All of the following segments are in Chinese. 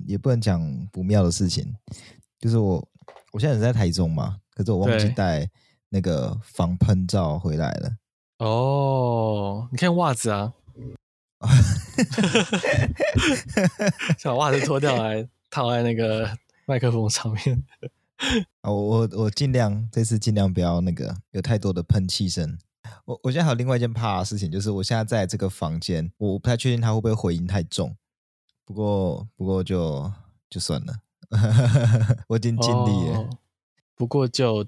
能也不能讲不妙的事情，就是我我现在人在台中嘛，可是我忘记带那个防喷罩回来了。哦，你看袜子啊，想把袜子脱掉来套在那个麦克风上面。我我我尽量这次尽量不要那个有太多的喷气声。我我现在还有另外一件怕的事情，就是我现在在这个房间，我不太确定它会不会回音太重。不过不过就就算了，我已经尽力了。哦、不过就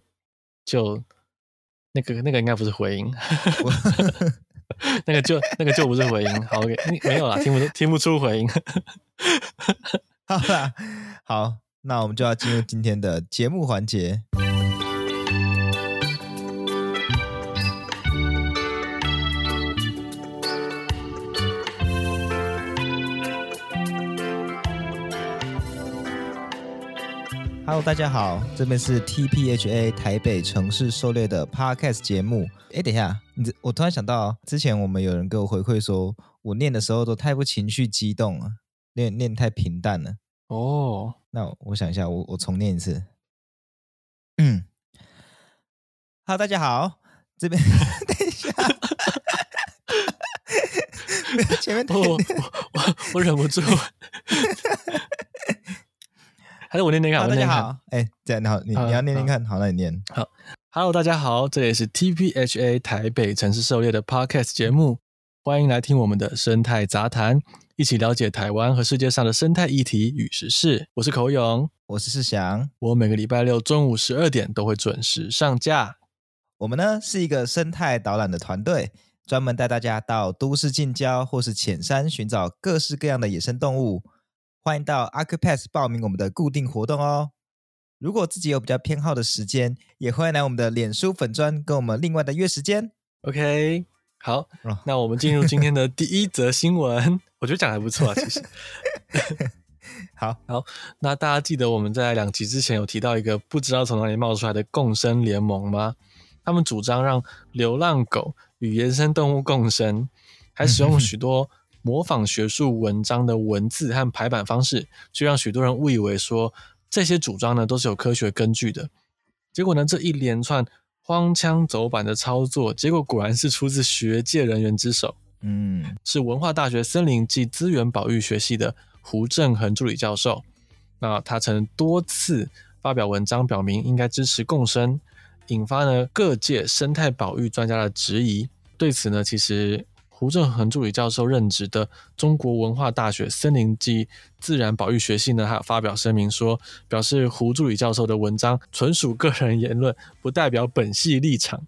就那个那个应该不是回音，那个就那个就不是回音。好，OK，没有啦，听不听不出回音。好啦，好。那我们就要进入今天的节目环节。Hello，大家好，这边是 TPHA 台北城市狩猎的 Podcast 节目。哎，等一下，你我突然想到，之前我们有人给我回馈说，我念的时候都太不情绪激动了，念念太平淡了。哦。那我想一下，我我重念一次。嗯，Hello，大家好，这边 等一下，前面我我我，我忍不住，还是我念念看。大家好，哎，这样你好，你你要念念看，好，那你念。好，Hello，大家好，这里是 TPHA 台北城市狩猎的 Podcast 节目，欢迎来听我们的生态杂谈。一起了解台湾和世界上的生态议题与时事。我是口勇，我是世祥。我每个礼拜六中午十二点都会准时上架。我们呢是一个生态导览的团队，专门带大家到都市近郊或是浅山寻找各式各样的野生动物。欢迎到 Accupass 报名我们的固定活动哦。如果自己有比较偏好的时间，也欢迎来我们的脸书粉专跟我们另外的约时间。OK。好，那我们进入今天的第一则新闻。我觉得讲得还不错啊，其实。好好，那大家记得我们在两集之前有提到一个不知道从哪里冒出来的共生联盟吗？他们主张让流浪狗与野生动物共生，还使用许多模仿学术文章的文字和排版方式，就让许多人误以为说这些主张呢都是有科学根据的。结果呢，这一连串。荒腔走板的操作，结果果然是出自学界人员之手。嗯，是文化大学森林暨资源保育学系的胡正恒助理教授。那他曾多次发表文章，表明应该支持共生，引发了各界生态保育专家的质疑。对此呢，其实。胡正恒助理教授任职的中国文化大学森林暨自然保育学系呢，还有发表声明说，表示胡助理教授的文章纯属个人言论，不代表本系立场。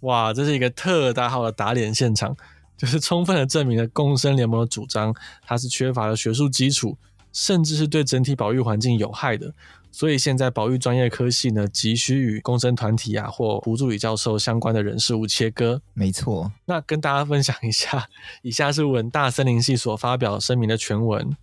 哇，这是一个特大号的打脸现场，就是充分的证明了共生联盟的主张，它是缺乏了学术基础，甚至是对整体保育环境有害的。所以现在保育专业科系呢，急需与共生团体啊或胡助理教授相关的人事物切割。没错，那跟大家分享一下，以下是文大森林系所发表声明的全文。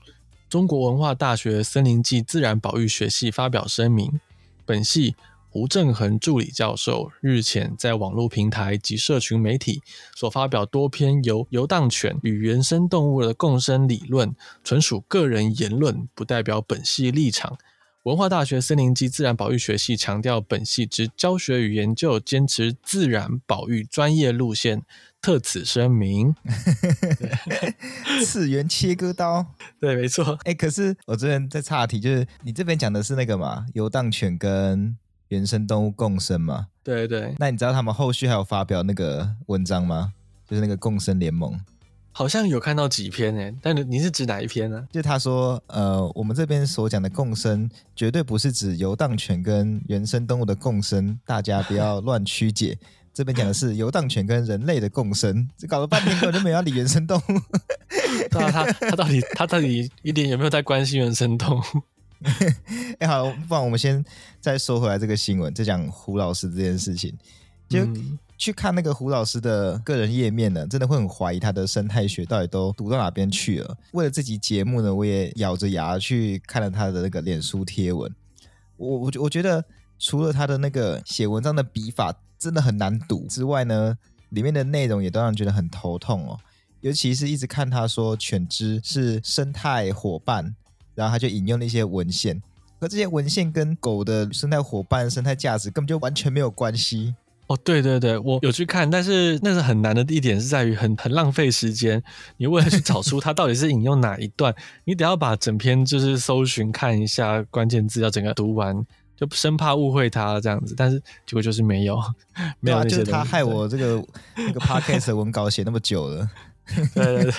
中国文化大学森林暨自然保育学系发表声明，本系胡正恒助理教授日前在网络平台及社群媒体所发表多篇由游荡犬与原生动物的共生理论，纯属个人言论，不代表本系立场。文化大学森林暨自然保育学系强调，本系之教学与研究坚持自然保育专业路线，特此声明。次元切割刀，对，没错。哎、欸，可是我这边在岔题，就是你这边讲的是那个嘛，游荡犬跟原生动物共生嘛？对对。那你知道他们后续还有发表那个文章吗？就是那个共生联盟。好像有看到几篇诶，但你你是指哪一篇呢？就他说，呃，我们这边所讲的共生，绝对不是指游荡犬跟原生动物的共生，大家不要乱曲解。这边讲的是游荡犬跟人类的共生，这搞了半天根本就没有要理原生动物。对啊，他他到底他到底一点有没有在关心原生动物？哎，好，不然我们先再说回来这个新闻，再讲胡老师这件事情，就。嗯去看那个胡老师的个人页面呢，真的会很怀疑他的生态学到底都读到哪边去了。为了这集节目呢，我也咬着牙去看了他的那个脸书贴文。我我我觉得除了他的那个写文章的笔法真的很难读之外呢，里面的内容也都让人觉得很头痛哦。尤其是一直看他说犬只是生态伙伴然后他就引用了一些文献，可这些文献跟狗的生态伙伴、生态价值根本就完全没有关系。哦，对对对，我有去看，但是那是很难的一点是在于很很浪费时间。你为了去找出它到底是引用哪一段，你得要把整篇就是搜寻看一下关键字，要整个读完，就生怕误会它这样子。但是结果就是没有，没有就是他害我这个那个 podcast 的文稿写那么久了。对 对对，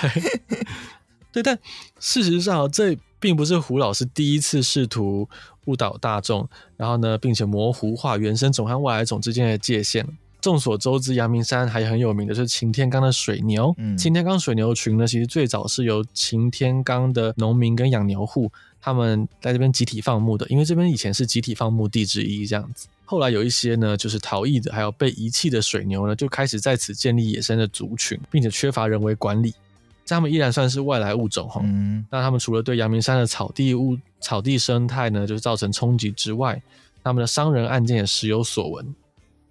对，但事实上这并不是胡老师第一次试图。误导大众，然后呢，并且模糊化原生种和外来种之间的界限。众所周知，阳明山还很有名的是擎天岗的水牛。嗯，擎天岗水牛群呢，其实最早是由擎天岗的农民跟养牛户他们在这边集体放牧的，因为这边以前是集体放牧地之一，这样子。后来有一些呢，就是逃逸的，还有被遗弃的水牛呢，就开始在此建立野生的族群，并且缺乏人为管理。他们依然算是外来物种哈，嗯，那他们除了对阳明山的草地物、草地生态呢，就是造成冲击之外，他们的伤人案件也时有所闻。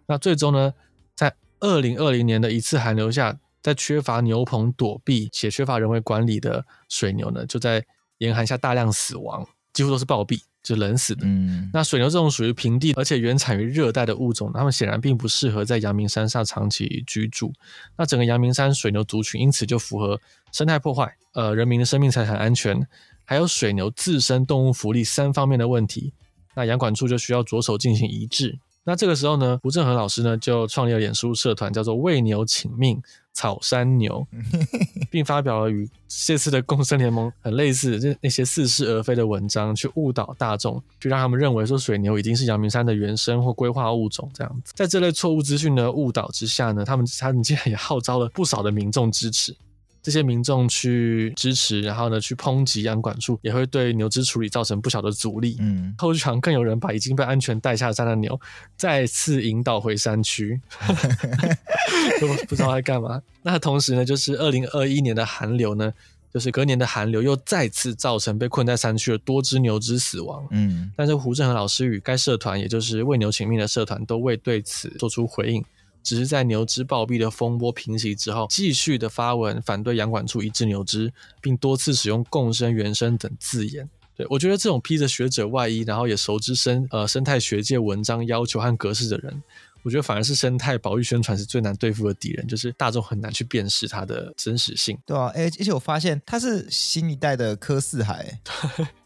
那最终呢，在二零二零年的一次寒流下，在缺乏牛棚躲避且缺乏人为管理的水牛呢，就在严寒下大量死亡，几乎都是暴毙。就冷死的。嗯，那水牛这种属于平地，而且原产于热带的物种，它们显然并不适合在阳明山上长期居住。那整个阳明山水牛族群因此就符合生态破坏、呃人民的生命财产安全，还有水牛自身动物福利三方面的问题。那阳管处就需要着手进行移置。那这个时候呢，胡正和老师呢就创立了脸书社团，叫做“为牛请命草山牛 ”，并发表了与这次的共生联盟很类似，就那些似是而非的文章，去误导大众，去让他们认为说水牛已经是阳明山的原生或规划物种这样子。在这类错误资讯的误导之下呢，他们他们竟然也号召了不少的民众支持。这些民众去支持，然后呢，去抨击养管处，也会对牛只处理造成不小的阻力。嗯，后续场更有人把已经被安全带下山的牛再次引导回山区，都不知道在干嘛。那同时呢，就是二零二一年的寒流呢，就是隔年的寒流又再次造成被困在山区的多只牛只死亡。嗯，但是胡振和老师与该社团，也就是为牛请命的社团，都未对此做出回应。只是在牛只暴毙的风波平息之后，继续的发文反对养管处移置牛只，并多次使用“共生”“原生”等字眼。对，我觉得这种披着学者外衣，然后也熟知生呃生态学界文章要求和格式的人，我觉得反而是生态保育宣传是最难对付的敌人，就是大众很难去辨识它的真实性。对啊，而且我发现他是新一代的柯四海。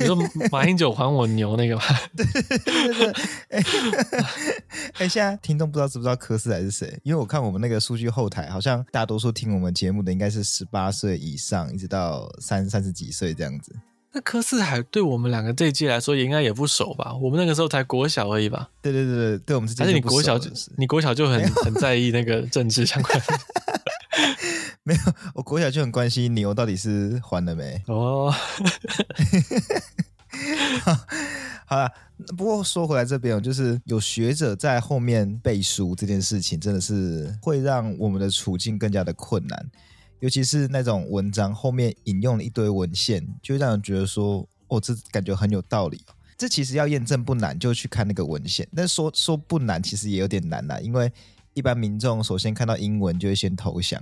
你说马英九还我牛那个吗？对对对对。哎、欸，现在听众不知道知不知道柯四海是谁？因为我看我们那个数据后台，好像大多数听我们节目的应该是十八岁以上，一直到三三十几岁这样子。那柯四海对我们两个这一届来说，也应该也不熟吧？我们那个时候才国小而已吧？对对对对，对我们这届而且你国小就你国小就很很在意那个政治相关的。没有，我国小就很关心牛到底是还了没哦。好了，不过说回来这边，就是有学者在后面背书这件事情，真的是会让我们的处境更加的困难。尤其是那种文章后面引用了一堆文献，就会让人觉得说，哦，这感觉很有道理。这其实要验证不难，就去看那个文献。但说说不难，其实也有点难啦，因为一般民众首先看到英文就会先投降。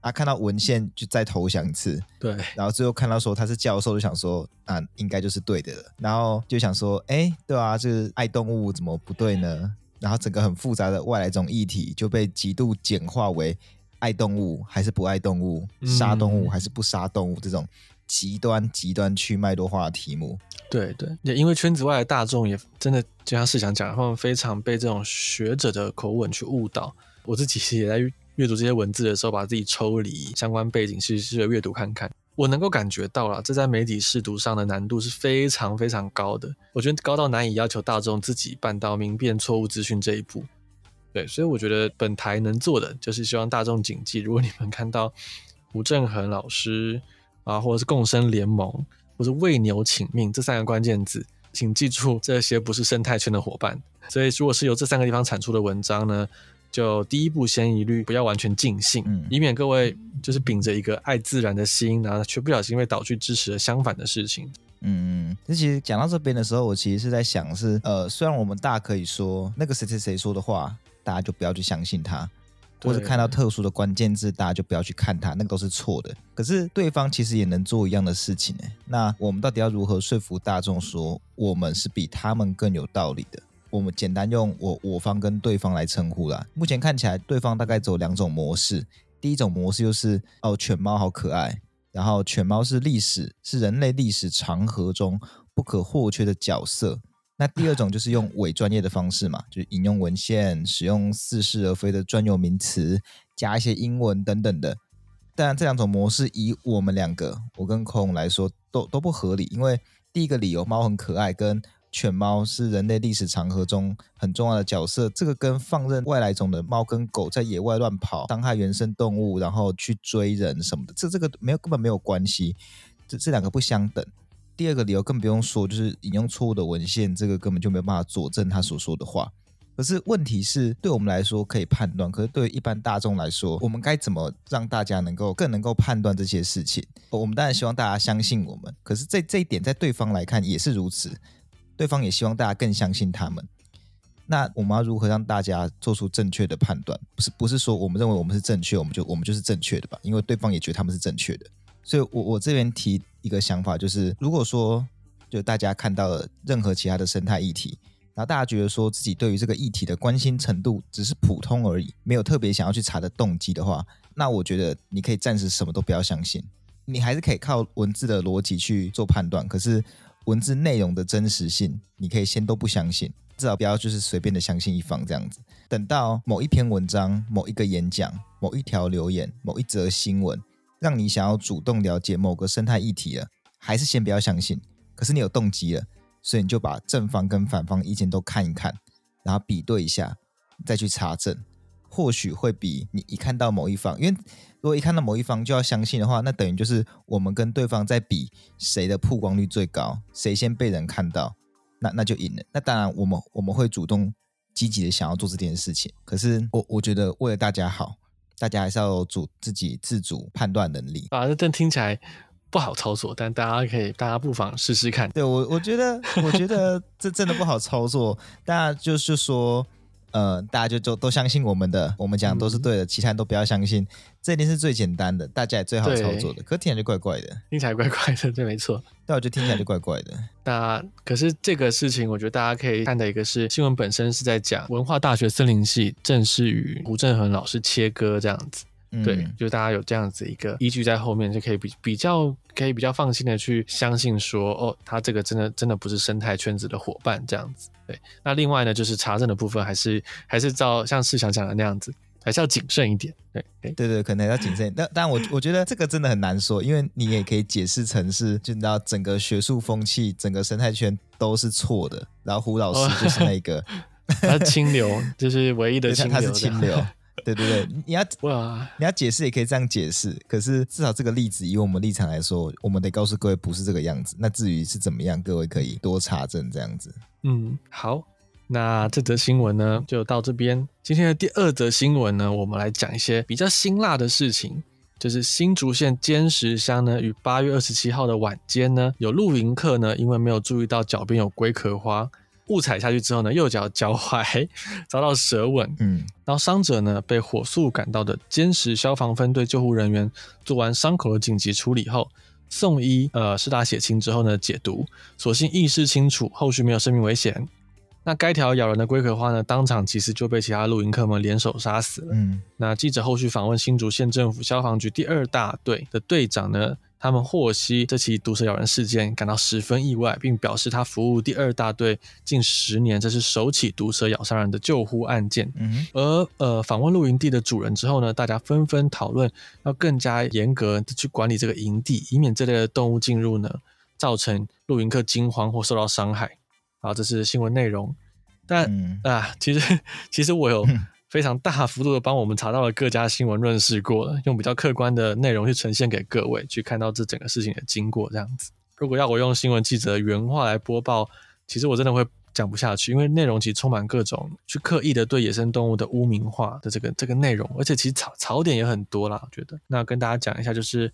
啊，看到文献就再投降一次，对，然后最后看到说他是教授，就想说啊，应该就是对的了，然后就想说，哎，对啊，这是爱动物怎么不对呢？然后整个很复杂的外来种议题就被极度简化为爱动物还是不爱动物，杀动物还是不杀动物，嗯，这种极端极端去脉络化的题目。对对，也因为圈子外的大众也真的就像是想讲，他们非常被这种学者的口吻去误导。我自己也在。阅读这些文字的时候，把自己抽离相关背景，其实是阅读看看。我能够感觉到了，这在媒体识读上的难度是非常非常高的。我觉得高到难以要求大众自己办到明辨错误资讯这一步。对，所以我觉得本台能做的，就是希望大众谨记：如果你们看到吴正恒老师啊，或者是共生联盟，或者为牛请命这三个关键字，请记住，这些不是生态圈的伙伴。所以，如果是由这三个地方产出的文章呢，就第一步，先一律不要完全尽兴，嗯，以免各位就是秉着一个爱自然的心，然后却不小心被导去支持了相反的事情。嗯，那其实讲到这边的时候，我其实是在想是，呃，虽然我们大可以说那个谁谁谁说的话，大家就不要去相信他，或者看到特殊的关键字，大家就不要去看他，那个都是错的。可是对方其实也能做一样的事情呢。那我们到底要如何说服大众说我们是比他们更有道理的？我们简单用我我方跟对方来称呼啦。目前看起来，对方大概走两种模式。第一种模式就是哦，犬猫好可爱，然后犬猫是历史是人类历史长河中不可或缺的角色。那第二种就是用伪专业的方式嘛，就引用文献，使用似是而非的专有名词，加一些英文等等的。当然，这两种模式以我们两个，我跟孔来说，都都不合理。因为第一个理由，猫很可爱，跟犬猫是人类历史长河中很重要的角色，这个跟放任外来种的猫跟狗在野外乱跑，伤害原生动物，然后去追人什么的，这这个没有根本没有关系，这这两个不相等。第二个理由更不用说，就是引用错误的文献，这个根本就没有办法佐证他所说的话。可是问题是，对我们来说可以判断，可是对于一般大众来说，我们该怎么让大家能够更能够判断这些事情？我们当然希望大家相信我们，可是这这一点在对方来看也是如此，对方也希望大家更相信他们。那我们要如何让大家做出正确的判断？不是不是说我们认为我们是正确，我们就我们就是正确的吧？因为对方也觉得他们是正确的。所以我，我这边提一个想法，就是如果说，就大家看到了任何其他的生态议题，然后大家觉得说自己对于这个议题的关心程度只是普通而已，没有特别想要去查的动机的话，那我觉得你可以暂时什么都不要相信，你还是可以靠文字的逻辑去做判断，可是文字内容的真实性，你可以先都不相信，至少不要就是随便的相信一方这样子。等到某一篇文章、某一个演讲、某一条留言、某一则新闻。让你想要主动了解某个生态议题了，还是先不要相信。可是你有动机了，所以你就把正方跟反方意见都看一看，然后比对一下，再去查证，或许会比你一看到某一方，因为如果一看到某一方就要相信的话，那等于就是我们跟对方在比谁的曝光率最高，谁先被人看到，那那就赢了。那当然，我们我们会主动积极的想要做这件事情。可是我我觉得为了大家好。大家还是要有主自己自主判断能力啊！这听起来不好操作，但大家可以，大家不妨试试看。对我，我觉得，我觉得这真的不好操作。大家就是说。呃，大家就都都相信我们的，我们讲的都是对的，嗯、其他人都不要相信，这一定是最简单的，大家也最好操作的。对可听起来就怪怪的，听起来怪怪的，对，没错。但我觉得听起来就怪怪的。那可是这个事情，我觉得大家可以看的一个是新闻本身是在讲文化大学森林系正式与胡振衡老师切割这样子。对，嗯、就大家有这样子一个依据在后面，就可以比比较可以比较放心的去相信说，哦，他这个真的真的不是生态圈子的伙伴这样子。对，那另外呢，就是查证的部分还是还是照像世祥讲的那样子，还是要谨慎一点。对，对，对对，可能要谨慎。但但我我觉得这个真的很难说，因为你也可以解释成是，就你知道整个学术风气、整个生态圈都是错的，然后胡老师就是那个，他是清流，就是唯一的清流，他是清流。对对对，你要哇，你要解释也可以这样解释，可是至少这个例子以我们立场来说，我们得告诉各位不是这个样子。那至于是怎么样，各位可以多查证这样子。嗯，好，那这则新闻呢就到这边。今天的第二则新闻呢，我们来讲一些比较辛辣的事情，就是新竹县尖石乡呢，于八月二十七号的晚间呢，有露营客呢，因为没有注意到脚边有龟壳花。误踩下去之后呢，右脚脚踝 遭到蛇吻，嗯，然后伤者呢被火速赶到的尖石消防分队救护人员做完伤口的紧急处理后，送医，呃，施打血清之后呢解毒，所幸意识清楚，后续没有生命危险。那该条咬人的龟壳花呢，当场其实就被其他露营客们联手杀死了。嗯，那记者后续访问新竹县政府消防局第二大队的队长呢。他们获悉这起毒蛇咬人事件，感到十分意外，并表示他服务第二大队近十年，这是首起毒蛇咬伤人的救护案件。嗯，而呃，访问露营地的主人之后呢，大家纷纷讨论要更加严格的去管理这个营地，以免这类的动物进入呢，造成露营客惊慌或受到伤害。好，这是新闻内容。但、嗯、啊，其实 其实我有。非常大幅度的帮我们查到了各家新闻润饰过了，用比较客观的内容去呈现给各位，去看到这整个事情的经过这样子。如果要我用新闻记者的原话来播报，其实我真的会讲不下去，因为内容其实充满各种去刻意的对野生动物的污名化的这个这个内容，而且其实槽槽点也很多啦。我觉得，那跟大家讲一下，就是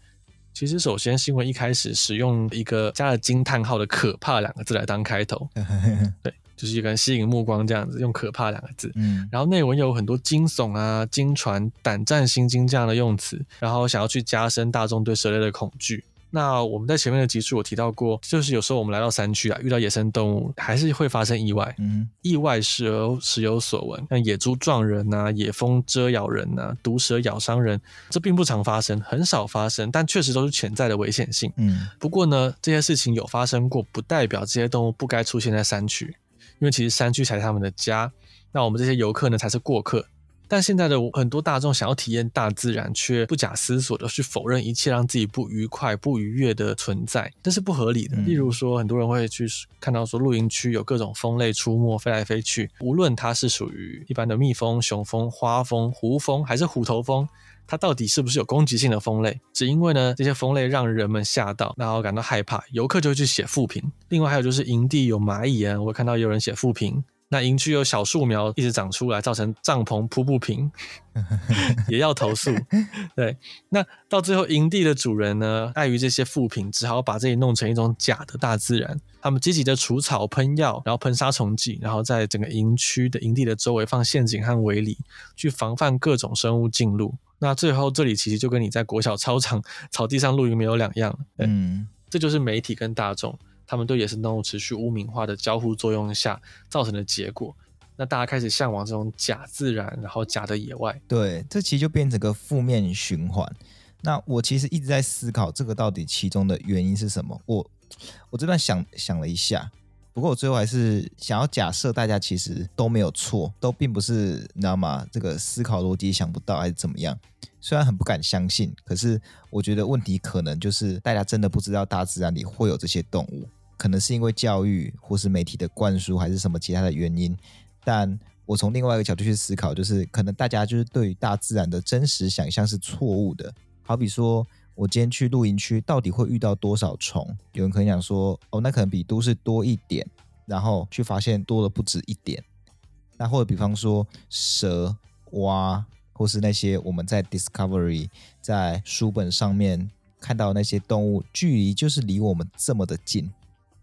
其实首先新闻一开始使用一个加了惊叹号的“可怕”两个字来当开头，对。就是一个人吸引目光这样子，用可怕两个字。嗯，然后内文有很多惊悚啊、惊传、胆战心惊这样的用词，然后想要去加深大众对蛇类的恐惧。那我们在前面的集数有提到过，就是有时候我们来到山区啊，遇到野生动物，还是会发生意外。嗯，意外时而时有所闻，像野猪撞人呐、啊，野蜂蛰咬人呐、啊，毒蛇咬伤人，这并不常发生，很少发生，但确实都是潜在的危险性。嗯，不过呢，这些事情有发生过，不代表这些动物不该出现在山区，因为其实山区才是他们的家，那我们这些游客呢，才是过客。但现在的很多大众想要体验大自然，却不假思索的去否认一切让自己不愉快、不愉悦的存在，这是不合理的。例如说，很多人会去看到说，露营区有各种蜂类出没、飞来飞去，无论它是属于一般的蜜蜂、雄蜂、花蜂、胡蜂，还是虎头蜂，它到底是不是有攻击性的蜂类？只因为呢，这些蜂类让人们吓到，然后感到害怕，游客就会去写负评。另外还有就是营地有蚂蚁啊，我看到有人写负评。那营区有小树苗一直长出来，造成帐篷铺不平，也要投诉。对，那到最后营地的主人呢，碍于这些负评，只好把这里弄成一种假的大自然。他们积极的除草、喷药，然后喷杀虫剂，然后在整个营区的营地的周围放陷阱和围篱，去防范各种生物进入。那最后这里其实就跟你在国小操场草地上露营没有两样。嗯，这就是媒体跟大众。他们对野生动物持续污名化的交互作用下造成的结果，那大家开始向往这种假自然，然后假的野外。对，这其实就变成个负面循环。那我其实一直在思考，这个到底其中的原因是什么？我我这段想想了一下，不过我最后还是想要假设大家其实都没有错，都并不是你知道吗？这个思考逻辑想不到还是怎么样？虽然很不敢相信，可是我觉得问题可能就是大家真的不知道大自然里会有这些动物。可能是因为教育，或是媒体的灌输，还是什么其他的原因。但我从另外一个角度去思考，就是可能大家就是对于大自然的真实想象是错误的。好比说，我今天去露营区，到底会遇到多少虫？有人可能想说，哦，那可能比都市多一点，然后去发现多了不止一点。那或者比方说蛇、蛙，或是那些我们在 Discovery 在书本上面看到那些动物，距离就是离我们这么的近。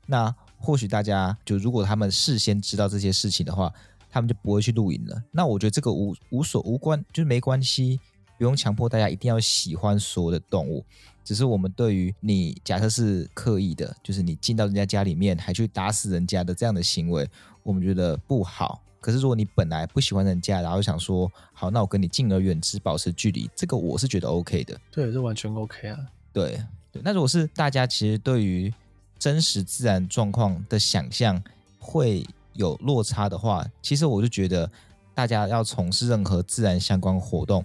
那或许大家就如果他们事先知道这些事情的话，他们就不会去露营了。那我觉得这个无无所无关，就是没关系，不用强迫大家一定要喜欢所有的动物。只是我们对于你假设是刻意的，就是你进到人家家里面还去打死人家的这样的行为，我们觉得不好。可是如果你本来不喜欢人家，然后想说好，那我跟你敬而远之，保持距离，这个我是觉得 OK 的。对，这完全 OK 啊。对对，那如果是大家其实对于真实自然状况的想象会有落差的话，其实我就觉得大家要从事任何自然相关活动，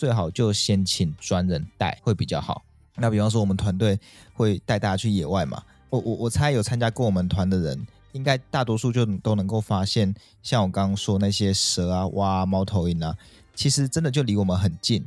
最好就先请专人带会比较好。那比方说我们团队会带大家去野外嘛，我我我猜有参加过我们团的人，应该大多数就都能够发现，像我刚刚说那些蛇啊、蛙啊、猫头鹰啊，其实真的就离我们很近。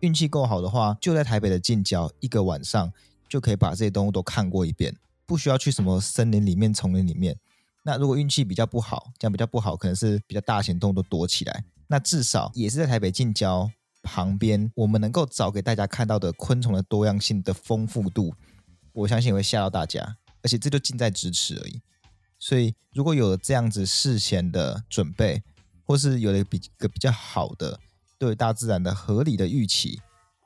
运气够好的话，就在台北的近郊，一个晚上就可以把这些动物都看过一遍。不需要去什么森林里面、丛林里面。那如果运气比较不好，这样比较不好，可能是比较大型动物都躲起来。那至少也是在台北近郊旁边，我们能够找给大家看到的昆虫的多样性的丰富度，我相信也会吓到大家。而且这就近在咫尺而已。所以如果有这样子事前的准备，或是有了一个比较好的对大自然的合理的预期，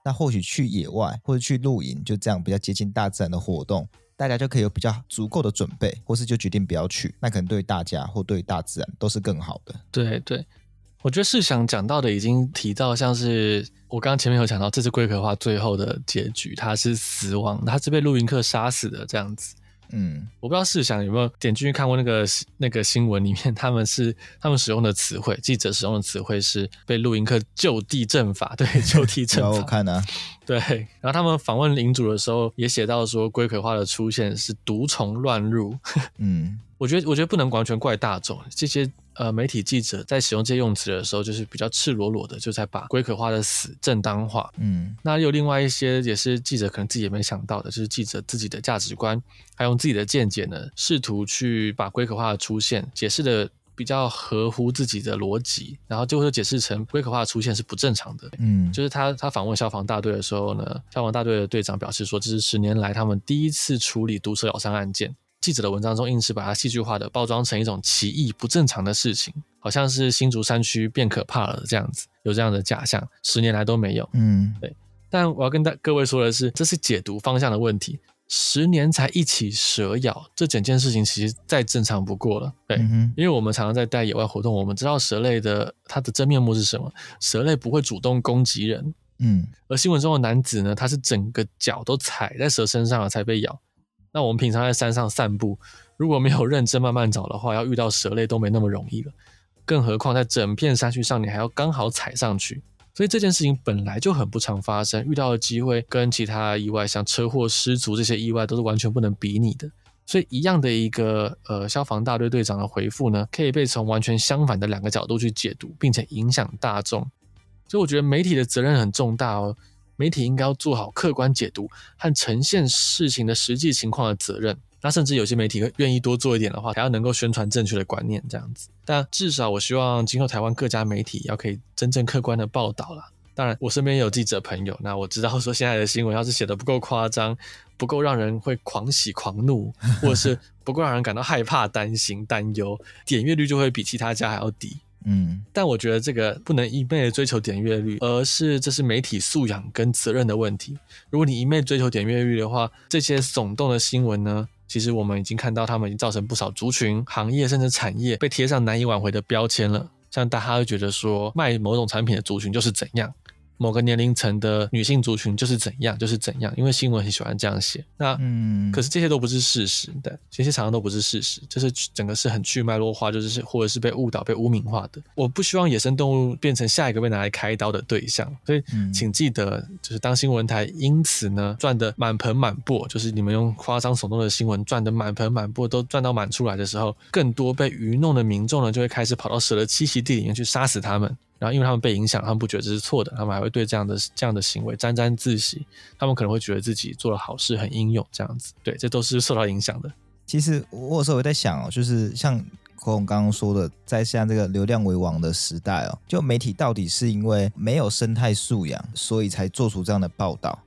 那或许去野外或者去露营，就这样比较接近大自然的活动。大家就可以有比较足够的准备，或是就决定不要去，那可能对大家或对大自然都是更好的。对对，我觉得世想讲到的已经提到，像是我刚刚前面有讲到，这次龟壳花最后的结局，他是死亡，他是被露营客杀死的这样子。嗯，我不知道世想有没有点进去看过那个那个新闻里面，他们是他们使用的词汇，记者使用的词汇是被露营客就地正法，对，就地正 法。我看呢、啊，对，然后他们访问领主的时候也写到说，龟壳花的出现是毒虫乱入。嗯，我觉得我觉得不能完全怪大众这些。呃，媒体记者在使用这些用词的时候，就是比较赤裸裸的，就在把龟壳花的死正当化。嗯，那有另外一些也是记者可能自己也没想到的，就是记者自己的价值观，还用自己的见解呢，试图去把龟壳花的出现解释的比较合乎自己的逻辑，然后就会解释成龟壳化的出现是不正常的。嗯，就是他他访问消防大队的时候呢，消防大队的队长表示说，这是十年来他们第一次处理毒蛇咬伤案件。记者的文章中硬是把它戏剧化的包装成一种奇异不正常的事情，好像是新竹山区变可怕了这样子，有这样的假象，十年来都没有。嗯，对。但我要跟大各位说的是，这是解读方向的问题。十年才一起蛇咬，这整件事情其实再正常不过了。对，嗯、因为我们常常在带野外活动，我们知道蛇类的它的真面目是什么。蛇类不会主动攻击人，嗯，而新闻中的男子呢，他是整个脚都踩在蛇身上了才被咬。那我们平常在山上散步，如果没有认真慢慢找的话，要遇到蛇类都没那么容易了。更何况在整片山区上，你还要刚好踩上去。所以这件事情本来就很不常发生，遇到的机会跟其他意外，像车祸、失足这些意外，都是完全不能比拟的。所以一样的一个呃消防大队队长的回复呢，可以被从完全相反的两个角度去解读，并且影响大众。所以我觉得媒体的责任很重大哦，媒体应该要做好客观解读和呈现事情的实际情况的责任。那甚至有些媒体愿意多做一点的话，还要能够宣传正确的观念，这样子。但至少我希望今后台湾各家媒体要可以真正客观的报道了。当然，我身边也有记者朋友，那我知道说现在的新闻要是写的不够夸张，不够让人会狂喜狂怒，或者是不够让人感到害怕、担心、担忧，点阅率就会比其他家还要低。嗯，但我觉得这个不能一味的追求点阅率，而是这是媒体素养跟责任的问题。如果你一味追求点阅率的话，这些耸动的新闻呢，其实我们已经看到，他们已经造成不少族群、行业甚至产业被贴上难以挽回的标签了。像大家会觉得说，卖某种产品的族群就是怎样。某个年龄层的女性族群就是怎样，就是怎样，因为新闻很喜欢这样写。那嗯，可是这些都不是事实的，这些常常都不是事实，就是整个是很去脉络化，就是或者是被误导、被污名化的。我不希望野生动物变成下一个被拿来开刀的对象，所以请记得，就是当新闻台因此呢赚得满盆满钵，就是你们用夸张耸动的新闻赚得满盆满钵都赚到满出来的时候，更多被愚弄的民众呢就会开始跑到蛇的栖息地里面去杀死他们。然后，因为他们被影响，他们不觉得这是错的，他们还会对这样的这样的行为沾沾自喜。他们可能会觉得自己做了好事，很英勇这样子。对，这都是受到影响的。其实我有时候我在想哦，就是像口勇刚刚说的，在像这个流量为王的时代哦，就媒体到底是因为没有生态素养，所以才做出这样的报道？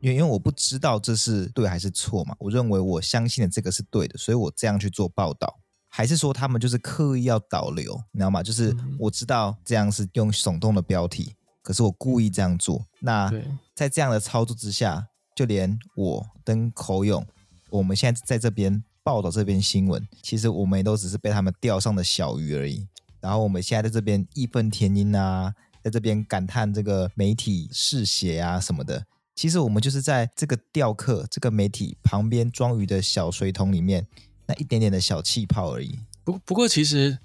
因为因为我不知道这是对还是错嘛，我认为我相信的这个是对的，所以我这样去做报道。还是说他们就是刻意要导流，你知道吗？就是我知道这样是用耸动的标题，可是我故意这样做。那在这样的操作之下，就连我跟口勇，我们现在在这边报道这篇新闻，其实我们也都只是被他们钓上的小鱼而已。然后我们现在在这边义愤填膺啊，在这边感叹这个媒体嗜血啊什么的，其实我们就是在这个钓客这个媒体旁边装鱼的小水桶里面。那一点点的小气泡而已。不不过，其实，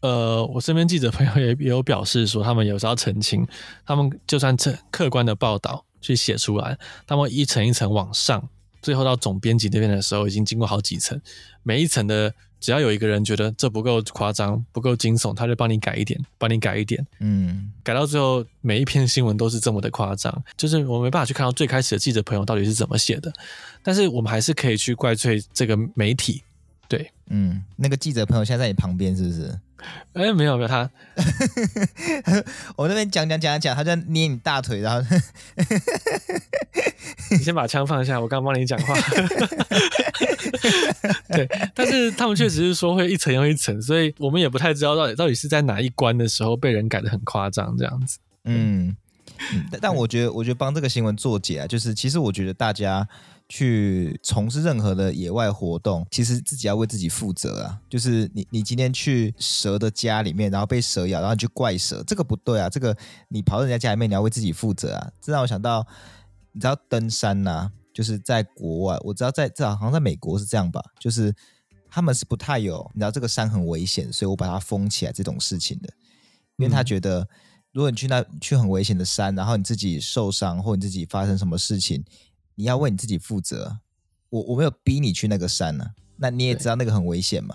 呃，我身边记者朋友也也有表示说，他们有时候要澄清，他们就算客客观的报道去写出来，他们一层一层往上，最后到总编辑那边的时候，已经经过好几层，每一层的只要有一个人觉得这不够夸张、不够惊悚，他就帮你改一点，帮你改一点，嗯，改到最后每一篇新闻都是这么的夸张，就是我没办法去看到最开始的记者朋友到底是怎么写的，但是我们还是可以去怪罪这个媒体。对，嗯，那个记者朋友现在在你旁边是不是？哎、欸，没有没有他，我那边讲讲讲讲，他在捏你大腿，然后 你先把枪放下，我刚帮你讲话。对，但是他们确实是说会一层又一层，所以我们也不太知道到底到底是在哪一关的时候被人改的很夸张这样子。嗯，嗯，但我觉得，我觉得帮这个新闻做解啊，就是其实我觉得大家。去从事任何的野外活动，其实自己要为自己负责啊。就是你，你今天去蛇的家里面，然后被蛇咬，然后你去怪蛇，这个不对啊。这个你跑到人家家里面，你要为自己负责啊。这让我想到，你知道登山呐、啊，就是在国外，我知道在这好像在美国是这样吧，就是他们是不太有，你知道这个山很危险，所以我把它封起来这种事情的，因为他觉得，如果你去那去很危险的山，然后你自己受伤或你自己发生什么事情。你要为你自己负责，我我没有逼你去那个山呢、啊，那你也知道那个很危险嘛，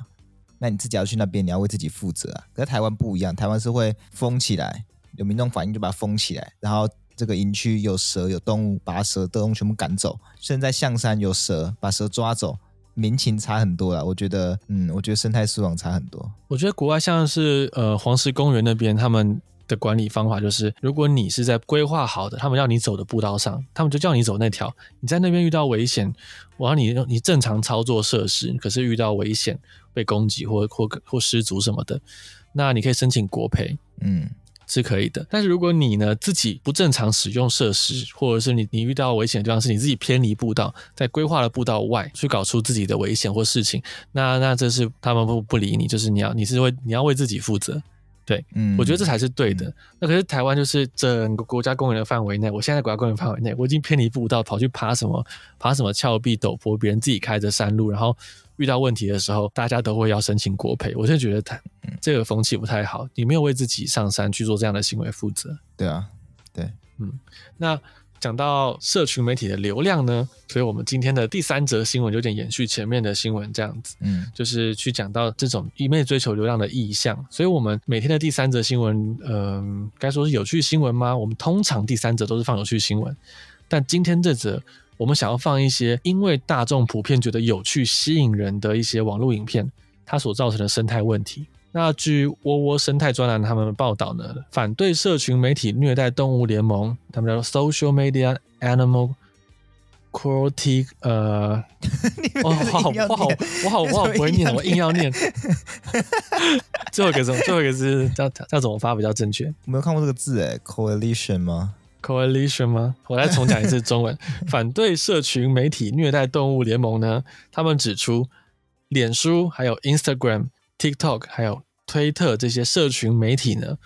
那你自己要去那边，你要为自己负责啊。可是台湾不一样，台湾是会封起来，有民众反应就把它封起来，然后这个营区有蛇有动物，把蛇动物全部赶走。现在象山有蛇，把蛇抓走，民情差很多了。我觉得，嗯，我觉得生态素养差很多。我觉得国外像是呃黄石公园那边他们。的管理方法就是，如果你是在规划好的，他们要你走的步道上，他们就叫你走那条。你在那边遇到危险，我要你你正常操作设施，可是遇到危险被攻击或或或失足什么的，那你可以申请国赔，嗯，是可以的。但是如果你呢自己不正常使用设施，或者是你你遇到危险的地方是你自己偏离步道，在规划的步道外去搞出自己的危险或事情，那那这是他们不不理你，就是你要你是为你要为自己负责。对，嗯，我觉得这才是对的。嗯、那可是台湾就是整个国家公园的范围内，我现在在国家公园范围内，我已经偏离步道，跑去爬什么爬什么峭壁陡坡，别人自己开着山路，然后遇到问题的时候，大家都会要申请国赔。我现在觉得他这个风气不太好，你没有为自己上山去做这样的行为负责。对啊，对，嗯，那。讲到社群媒体的流量呢，所以我们今天的第三则新闻有点延续前面的新闻，这样子，嗯，就是去讲到这种一味追求流量的意向。所以我们每天的第三则新闻，嗯、呃，该说是有趣新闻吗？我们通常第三则都是放有趣新闻，但今天这则我们想要放一些因为大众普遍觉得有趣、吸引人的一些网络影片，它所造成的生态问题。那据窝窝生态专栏他们报道呢，反对社群媒体虐待动物联盟，他们叫做 Social Media Animal Cruelty，呃，我好我好我好我好我好不会念，我硬要念。最后一个字，最后一个字叫叫怎么发比较正确？我没有看过这个字诶，Coalition 吗？Coalition 吗？我来重讲一次中文。反对社群媒体虐待动物联盟呢，他们指出，脸书还有 Instagram。TikTok 还有推特这些社群媒体呢，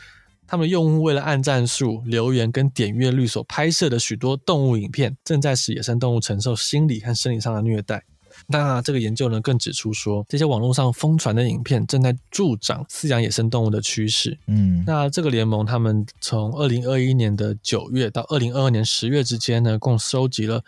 他们用户为了按赞数、留言跟点阅率所拍摄的许多动物影片，正在使野生动物承受心理和生理上的虐待。那这个研究呢，更指出说，这些网络上疯传的影片正在助长饲养野生动物的趋势。嗯，那这个联盟他们从二零二一年的九月到二零二二年十月之间呢，共收集了。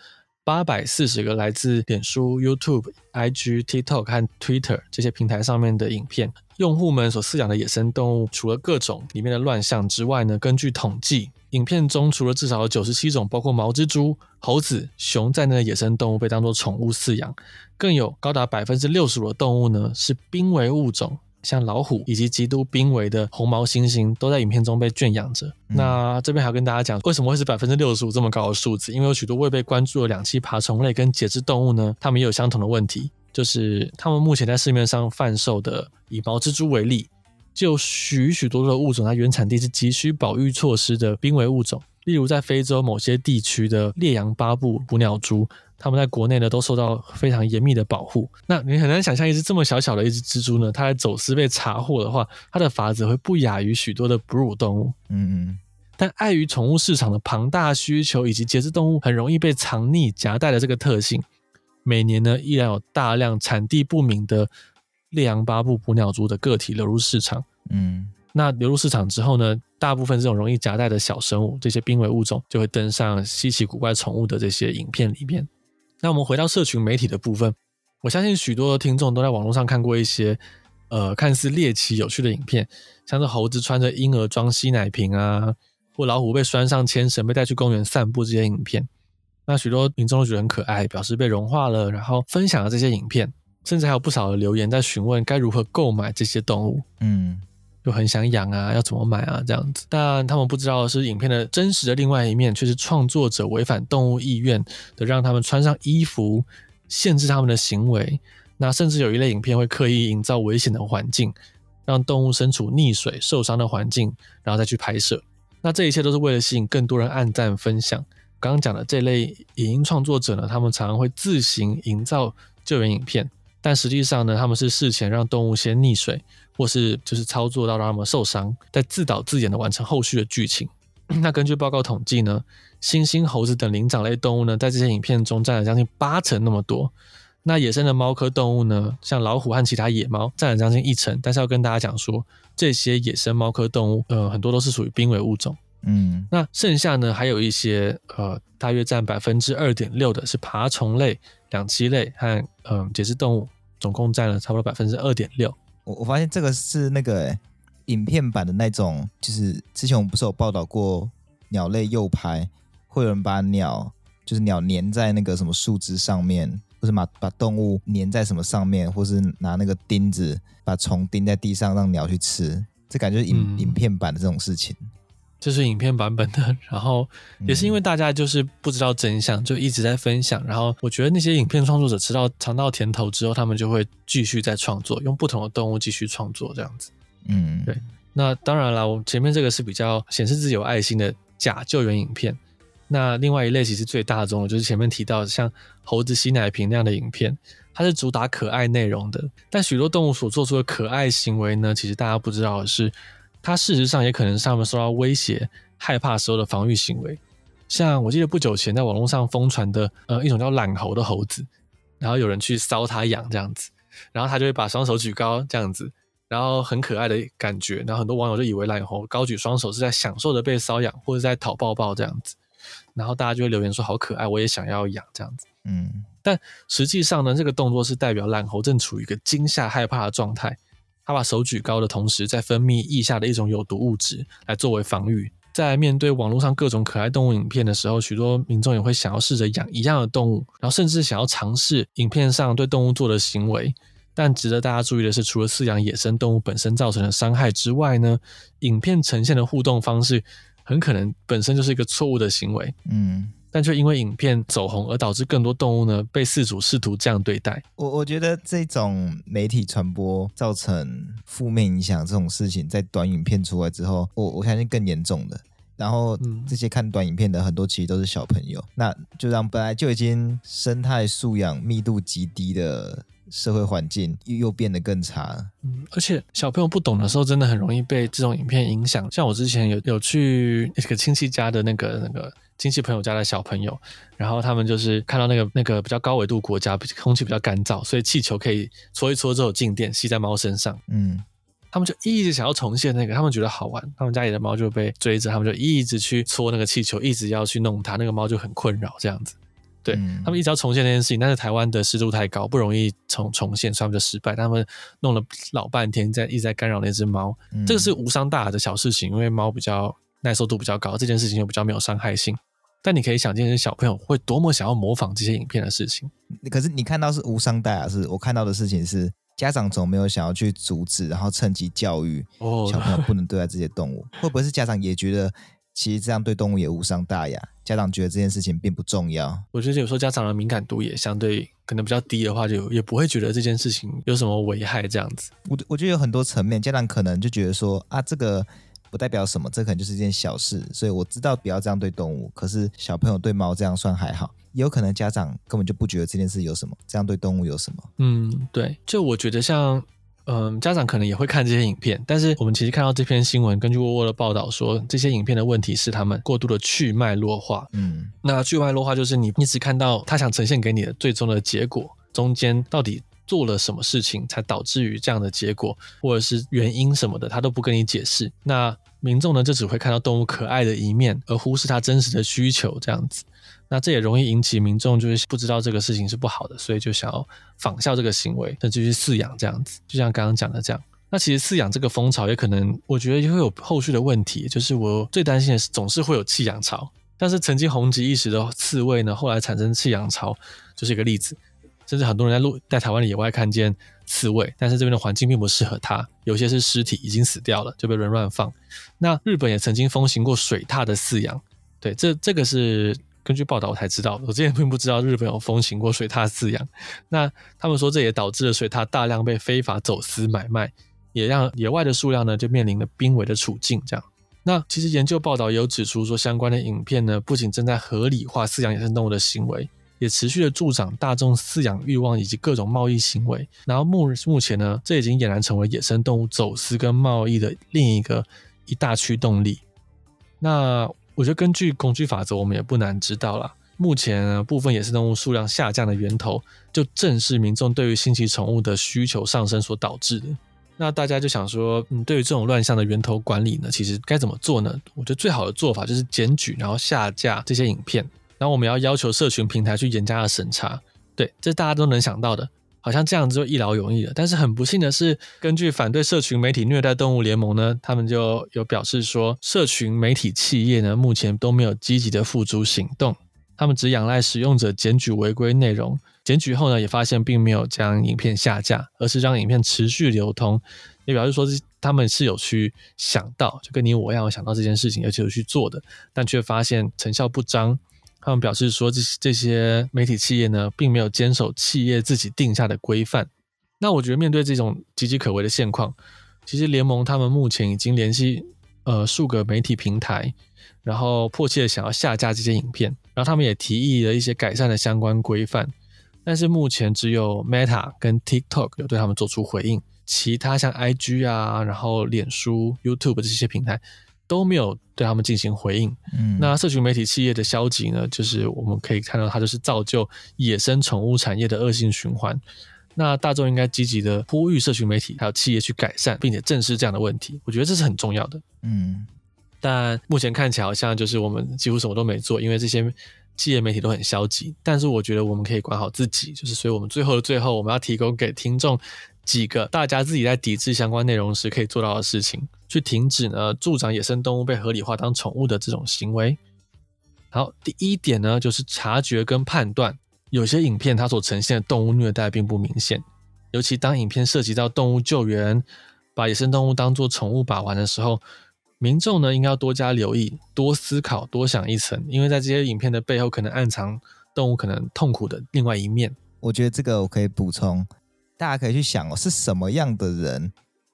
八百四十个来自脸书、YouTube、IG、TikTok 和 Twitter 这些平台上面的影片，用户们所饲养的野生动物，除了各种里面的乱象之外呢，根据统计，影片中除了至少有九十七种，包括毛蜘蛛、猴子、熊在内的野生动物被当作宠物饲养，更有高达百分之六十五的动物呢是濒危物种。像老虎以及极度濒危的红毛猩猩都在影片中被圈养着。嗯、那这边还要跟大家讲，为什么会是百分之六十五这么高的数字？因为有许多未被关注的两栖爬虫类跟节肢动物呢，它们也有相同的问题，就是它们目前在市面上贩售的，以毛蜘蛛为例，就有许许多多的物种，它原产地是急需保育措施的濒危物种，例如在非洲某些地区的烈阳巴布捕鸟蛛。他们在国内呢都受到非常严密的保护。那你很难想象一只这么小小的一只蜘蛛呢，它在走私被查获的话，它的法子会不亚于许多的哺乳动物。嗯嗯。但碍于宠物市场的庞大需求以及节肢动物很容易被藏匿夹带的这个特性，每年呢依然有大量产地不明的烈阳巴布捕鸟蛛的个体流入市场。嗯。那流入市场之后呢，大部分这种容易夹带的小生物，这些濒危物种就会登上稀奇古怪宠物的这些影片里面。那我们回到社群媒体的部分，我相信许多的听众都在网络上看过一些，呃，看似猎奇有趣的影片，像是猴子穿着婴儿装吸奶瓶啊，或老虎被拴上牵绳被带去公园散步这些影片。那许多民众都觉得很可爱，表示被融化了，然后分享了这些影片，甚至还有不少的留言在询问该如何购买这些动物。嗯。就很想养啊，要怎么买啊？这样子，但他们不知道的是影片的真实的另外一面，却是创作者违反动物意愿的，让他们穿上衣服，限制他们的行为。那甚至有一类影片会刻意营造危险的环境，让动物身处溺水、受伤的环境，然后再去拍摄。那这一切都是为了吸引更多人按赞分享。刚刚讲的这类影音创作者呢，他们常常会自行营造救援影片，但实际上呢，他们是事前让动物先溺水。或是就是操作到让他们受伤，再自导自演的完成后续的剧情。那根据报告统计呢，猩猩、猴子等灵长类动物呢，在这些影片中占了将近八成那么多。那野生的猫科动物呢，像老虎和其他野猫占了将近一成。但是要跟大家讲说，这些野生猫科动物，呃，很多都是属于濒危物种。嗯，那剩下呢，还有一些，呃，大约占百分之二点六的是爬虫类、两栖类和嗯、呃、节肢动物，总共占了差不多百分之二点六。我我发现这个是那个、欸、影片版的那种，就是之前我们不是有报道过鸟类诱拍，会有人把鸟就是鸟粘在那个什么树枝上面，或是把把动物粘在什么上面，或是拿那个钉子把虫钉在地上让鸟去吃，这感觉是影、嗯、影片版的这种事情。这是影片版本的，然后也是因为大家就是不知道真相，就一直在分享。然后我觉得那些影片创作者吃到尝到甜头之后，他们就会继续在创作，用不同的动物继续创作这样子。嗯，对。那当然了，我前面这个是比较显示自己有爱心的假救援影片。那另外一类其实最大众的，就是前面提到的像猴子吸奶瓶那样的影片，它是主打可爱内容的。但许多动物所做出的可爱行为呢，其实大家不知道的是。它事实上也可能是他们受到威胁、害怕时候的防御行为。像我记得不久前在网络上疯传的，呃，一种叫懒猴的猴子，然后有人去搔它痒这样子，然后它就会把双手举高这样子，然后很可爱的感觉，然后很多网友就以为懒猴高举双手是在享受着被搔痒或者在讨抱抱这样子，然后大家就会留言说好可爱，我也想要痒这样子。嗯，但实际上呢，这个动作是代表懒猴正处于一个惊吓、害怕的状态。他把手举高的同时，在分泌腋下的一种有毒物质来作为防御。在面对网络上各种可爱动物影片的时候，许多民众也会想要试着养一样的动物，然后甚至想要尝试影片上对动物做的行为。但值得大家注意的是，除了饲养野生动物本身造成的伤害之外呢，影片呈现的互动方式很可能本身就是一个错误的行为。嗯。但却因为影片走红而导致更多动物呢被饲主试图这样对待。我我觉得这种媒体传播造成负面影响这种事情，在短影片出来之后，我我相信更严重的。然后这些看短影片的很多其实都是小朋友，那就让本来就已经生态素养密度极低的社会环境又又变得更差。嗯，而且小朋友不懂的时候，真的很容易被这种影片影响。像我之前有有去一个亲戚家的那个那个。亲戚朋友家的小朋友，然后他们就是看到那个那个比较高纬度国家，空气比较干燥，所以气球可以搓一搓之后静电吸在猫身上。嗯，他们就一直想要重现那个，他们觉得好玩。他们家里的猫就被追着，他们就一直去搓那个气球，一直要去弄它，那个猫就很困扰这样子。对，嗯，他们一直要重现那件事情，但是台湾的湿度太高，不容易重重现，所以他们就失败。他们弄了老半天，在一直在干扰那只猫。嗯，这个是无伤大雅的小事情，因为猫比较耐受度比较高，这件事情又比较没有伤害性。但你可以想见，小朋友会多么想要模仿这些影片的事情。可是你看到是无伤大雅，是我看到的事情是家长总没有想要去阻止，然后趁机教育小朋友不能对待这些动物。会不会是家长也觉得其实这样对动物也无伤大雅？家长觉得这件事情并不重要。我觉得有时候家长的敏感度也相对可能比较低的话，就也不会觉得这件事情有什么危害这样子。我我觉得有很多层面，家长可能就觉得说啊这个。不代表什么，这可能就是一件小事，所以我知道不要这样对动物。可是小朋友对猫这样算还好，也有可能家长根本就不觉得这件事有什么，这样对动物有什么？嗯，对，就我觉得像，嗯、呃，家长可能也会看这些影片，但是我们其实看到这篇新闻，根据沃沃的报道说，这些影片的问题是他们过度的去脉络化。嗯，那去脉络化就是你一直看到他想呈现给你的最终的结果，中间到底。做了什么事情才导致于这样的结果，或者是原因什么的，他都不跟你解释。那民众呢，就只会看到动物可爱的一面，而忽视它真实的需求，这样子。那这也容易引起民众就是不知道这个事情是不好的，所以就想要仿效这个行为，那就去饲养这样子。就像刚刚讲的这样，那其实饲养这个风潮也可能，我觉得也会有后续的问题。就是我最担心的是，总是会有弃养潮。但是曾经红极一时的刺猬呢，后来产生弃养潮，就是一个例子。甚至很多人在路在台湾的野外看见刺猬，但是这边的环境并不适合它，有些是尸体已经死掉了，就被人乱放。那日本也曾经风行过水獭的饲养，对，这这个是根据报道我才知道，我之前并不知道日本有风行过水獭饲养。那他们说这也导致了水獭大量被非法走私买卖，也让野外的数量呢就面临了濒危的处境。这样，那其实研究报道也有指出说，相关的影片呢不仅正在合理化饲养野生动物的行为。也持续的助长大众饲养欲望以及各种贸易行为，然后目目前呢，这已经俨然成为野生动物走私跟贸易的另一个一大驱动力。那我觉得根据工具法则，我们也不难知道了，目前部分野生动物数量下降的源头，就正是民众对于新奇宠物的需求上升所导致的。那大家就想说，嗯，对于这种乱象的源头管理呢，其实该怎么做呢？我觉得最好的做法就是检举，然后下架这些影片。然后我们要要求社群平台去严加的审查，对，这大家都能想到的，好像这样子就一劳永逸了。但是很不幸的是，根据反对社群媒体虐待动物联盟呢，他们就有表示说，社群媒体企业呢目前都没有积极的付诸行动，他们只仰赖使用者检举违规内容，检举后呢也发现并没有将影片下架，而是让影片持续流通，也表示说是他们是有去想到，就跟你我一样有想到这件事情，而且有去做的，但却发现成效不彰。他们表示说，这这些媒体企业呢，并没有坚守企业自己定下的规范。那我觉得，面对这种岌岌可危的现况，其实联盟他们目前已经联系呃数个媒体平台，然后迫切的想要下架这些影片，然后他们也提议了一些改善的相关规范。但是目前只有 Meta 跟 TikTok 有对他们做出回应，其他像 IG 啊，然后脸书、YouTube 这些平台。都没有对他们进行回应。嗯，那社群媒体企业的消极呢，就是我们可以看到，它就是造就野生宠物产业的恶性循环。那大众应该积极的呼吁社群媒体还有企业去改善，并且正视这样的问题。我觉得这是很重要的。嗯，但目前看起来好像就是我们几乎什么都没做，因为这些企业媒体都很消极。但是我觉得我们可以管好自己，就是所以我们最后的最后，我们要提供给听众。几个大家自己在抵制相关内容时可以做到的事情，去停止呢助长野生动物被合理化当宠物的这种行为。好，第一点呢，就是察觉跟判断，有些影片它所呈现的动物虐待并不明显，尤其当影片涉及到动物救援，把野生动物当作宠物把玩的时候，民众呢应该要多加留意，多思考，多想一层，因为在这些影片的背后，可能暗藏动物可能痛苦的另外一面。我觉得这个我可以补充。大家可以去想哦，是什么样的人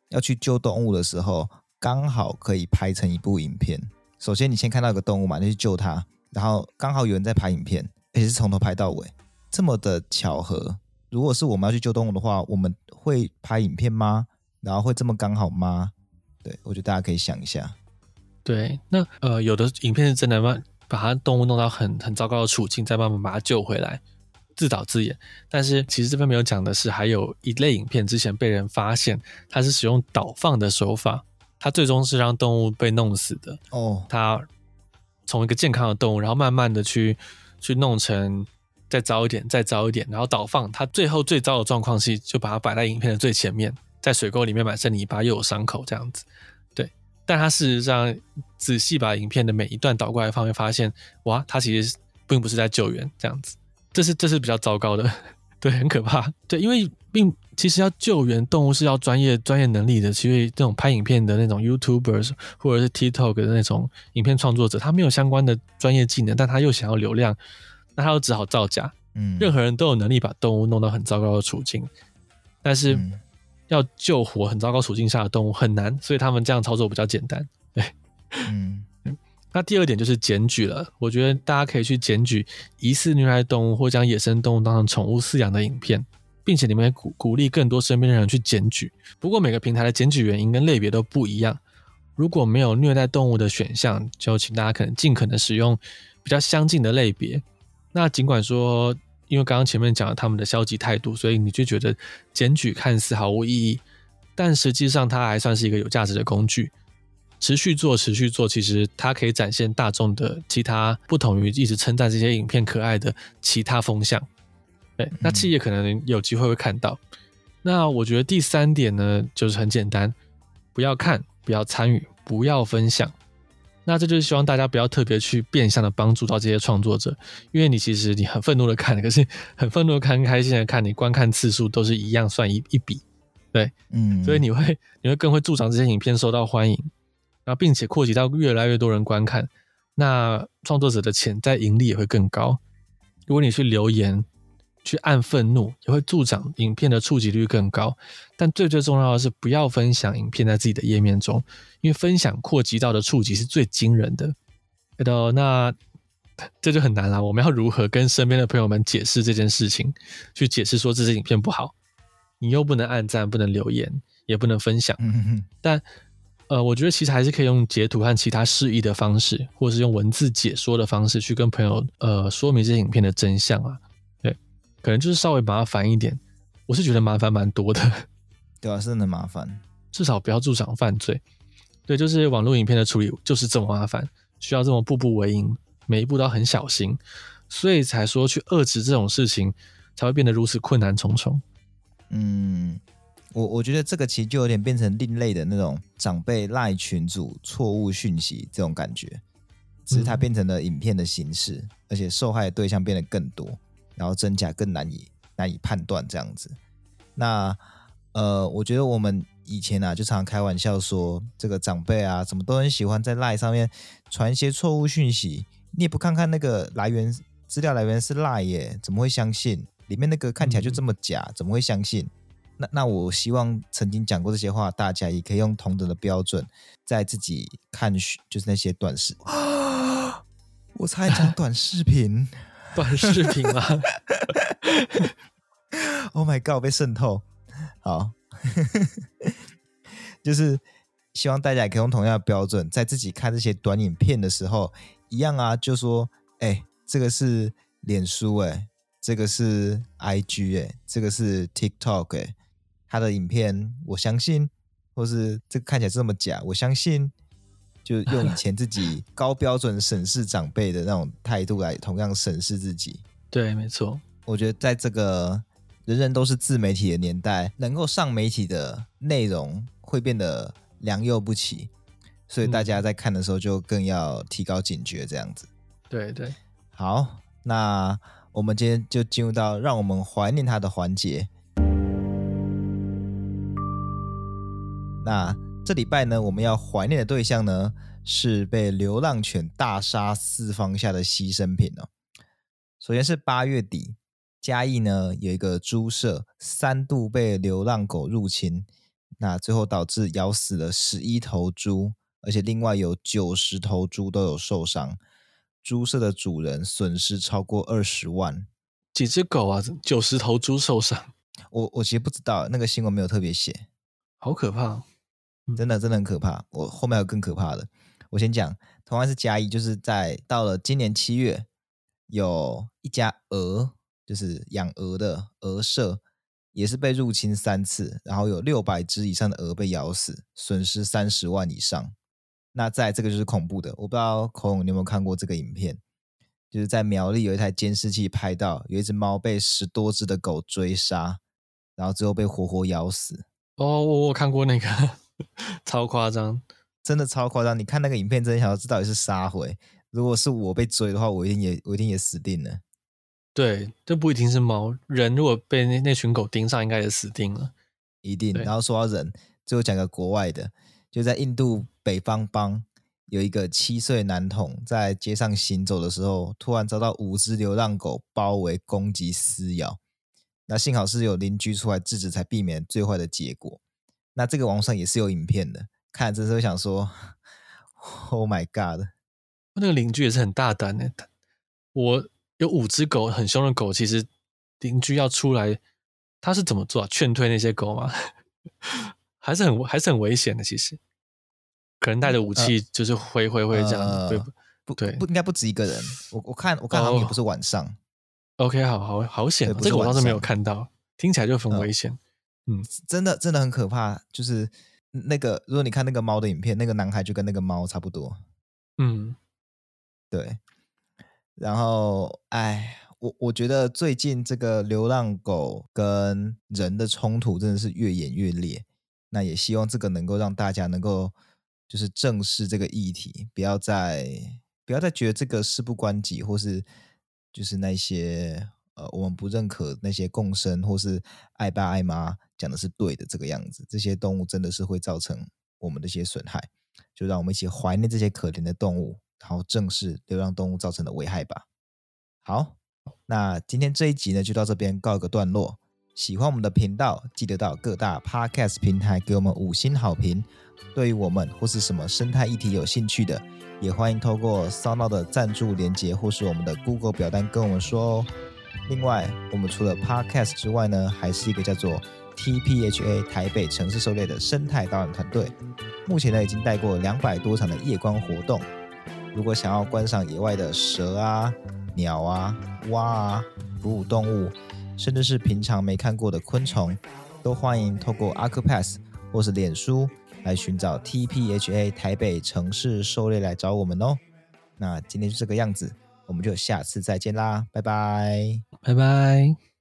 要去救动物的时候，刚好可以拍成一部影片。首先，你先看到一个动物嘛，你去救它，然后刚好有人在拍影片，而且是从头拍到尾，这么的巧合。如果是我们要去救动物的话，我们会拍影片吗？然后会这么刚好吗？对，我觉得大家可以想一下。对，那呃，有的影片是真的把把它动物弄到很很糟糕的处境，再慢慢把它救回来。自导自演，但是其实这边没有讲的是，还有一类影片之前被人发现，它是使用倒放的手法，它最终是让动物被弄死的。哦，它从一个健康的动物，然后慢慢的去去弄成再糟一点，再糟一点，然后倒放，它最后最糟的状况是就把它摆在影片的最前面，在水沟里面满身泥巴又有伤口这样子。对，但它事实上仔细把影片的每一段倒过来放，会发现哇，它其实并不是在救援这样子。这是这是比较糟糕的，对，很可怕，对，因为并其实要救援动物是要专业专业能力的，其实这种拍影片的那种 YouTubers 或者是 TikTok 的那种影片创作者，他没有相关的专业技能，但他又想要流量，那他又只好造假。嗯，任何人都有能力把动物弄到很糟糕的处境，但是要救活很糟糕处境下的动物很难，所以他们这样操作比较简单。那第二点就是检举了，我觉得大家可以去检举疑似虐待动物或将野生动物当成宠物饲养的影片，并且你们也鼓鼓励更多身边的人去检举。不过每个平台的检举原因跟类别都不一样，如果没有虐待动物的选项，就请大家可能尽可能使用比较相近的类别。那尽管说，因为刚刚前面讲了他们的消极态度，所以你就觉得检举看似毫无意义，但实际上它还算是一个有价值的工具。持续做，持续做，其实它可以展现大众的其他不同于一直称赞这些影片可爱的其他风向。对，那企业可能有机会会看到。嗯。那我觉得第三点呢，就是很简单，不要看，不要参与，不要分享。那这就是希望大家不要特别去变相的帮助到这些创作者，因为你其实你很愤怒的看，可是很愤怒的看，开心的看，你观看次数都是一样算一一笔。对，嗯，所以你会你会更会助长这些影片受到欢迎。然后，并且扩及到越来越多人观看，那创作者的潜在盈利也会更高。如果你去留言、去按愤怒，也会助长影片的触及率更高。但最最重要的是，不要分享影片在自己的页面中，因为分享扩及到的触及是最惊人的。那这就很难了。我们要如何跟身边的朋友们解释这件事情？去解释说这支影片不好，你又不能按赞，不能留言，也不能分享。但呃，我觉得其实还是可以用截图和其他示意的方式，或是用文字解说的方式去跟朋友呃说明这些影片的真相啊。对，可能就是稍微麻烦一点。我是觉得麻烦蛮多的，对啊，是真的麻烦。至少不要助长犯罪。对，就是网络影片的处理就是这么麻烦，需要这么步步为营，每一步都很小心，所以才说去遏制这种事情才会变得如此困难重重。嗯。我我觉得这个其实就有点变成另类的那种长辈赖群主错误讯息这种感觉，只是它变成了影片的形式，嗯、而且受害的对象变得更多，然后真假更难以难以判断这样子。那呃，我觉得我们以前啊，就常常开玩笑说，这个长辈啊，怎么都很喜欢在 LINE 上面传一些错误讯息，你也不看看那个来源资料来源是 LINE 耶，怎么会相信？里面那个看起来就这么假，怎么会相信？那那我希望曾经讲过这些话，大家也可以用同等的标准，在自己看就是那些短视啊，我才讲短视频，短视频啊！Oh my god，被渗透，好，就是希望大家也可以用同样的标准，在自己看这些短影片的时候，一样啊，就说，哎、欸，这个是脸书、欸，哎，这个是 IG，哎，这个是 TikTok，哎。他的影片，我相信，或是这个看起来这么假，我相信，就用以前自己 高标准审视长辈的那种态度来同样审视自己。对，没错。我觉得在这个人人都是自媒体的年代，能够上媒体的内容会变得良莠不齐，所以大家在看的时候就更要提高警觉，这样子。对对。好，那我们今天就进入到让我们怀念他的环节。那这礼拜呢，我们要怀念的对象呢，是被流浪犬大杀四方下的牺牲品哦。首先是八月底，嘉义呢有一个猪舍三度被流浪狗入侵，那最后导致咬死了十一头猪，而且另外有九十头猪都有受伤，猪舍的主人损失超过二十万。几只狗啊？九十头猪受伤？我我其实不知道，那个新闻没有特别写，好可怕。真的真的很可怕，我后面有更可怕的。我先讲，同样是嘉义，就是在到了今年七月，有一家鹅，就是养鹅的鹅舍，也是被入侵三次，然后有六百只以上的鹅被咬死，损失三十万以上。那在这个就是恐怖的，我不知道孔勇你有没有看过这个影片，就是在苗栗有一台监视器拍到有一只猫被十多只的狗追杀，然后最后被活活咬死。哦，我我看过那个。超夸张，真的超夸张！你看那个影片，真的想要知道底是杀回。如果是我被追的话，我一定也我一定也死定了。对，这不一定是猫，人如果被那那群狗盯上，应该也死定了，一定。然后说到人，最后讲个国外的，就在印度北方邦有一个七岁男童在街上行走的时候，突然遭到五只流浪狗包围攻击撕咬，那幸好是有邻居出来制止，才避免最坏的结果。那这个网上也是有影片的，看了之后想说，Oh my God！那个邻居也是很大胆的。我有五只狗，很凶的狗，其实邻居要出来，他是怎么做啊？劝退那些狗吗？还是很还是很危险的。其实，可能带着武器，就是挥挥挥这样。呃、对不？对，不应该不止一个人。我我看我看好像也不是晚上。Oh, OK，好好好险，这个我倒是没有看到，听起来就很危险。呃嗯，真的真的很可怕。就是那个，如果你看那个猫的影片，那个男孩就跟那个猫差不多。嗯，对。然后，哎，我我觉得最近这个流浪狗跟人的冲突真的是越演越烈。那也希望这个能够让大家能够就是正视这个议题，不要再不要再觉得这个事不关己，或是就是那些。呃，我们不认可那些共生或是爱爸爱妈讲的是对的这个样子，这些动物真的是会造成我们的一些损害，就让我们一起怀念这些可怜的动物，然后正视流浪动物造成的危害吧。好，那今天这一集呢，就到这边告一个段落。喜欢我们的频道，记得到各大 Podcast 平台给我们五星好评。对于我们或是什么生态议题有兴趣的，也欢迎透过 s o n o 的赞助连接或是我们的 Google 表单跟我们说哦。另外，我们除了 Podcast 之外呢，还是一个叫做 TPHA 台北城市狩猎的生态导览团队。目前呢，已经带过两百多场的夜观活动。如果想要观赏野外的蛇啊、鸟啊、蛙啊、哺乳动物，甚至是平常没看过的昆虫，都欢迎透过 Accupass 或是脸书来寻找 TPHA 台北城市狩猎来找我们哦。那今天就这个样子。我们就下次再见啦，拜拜，拜拜。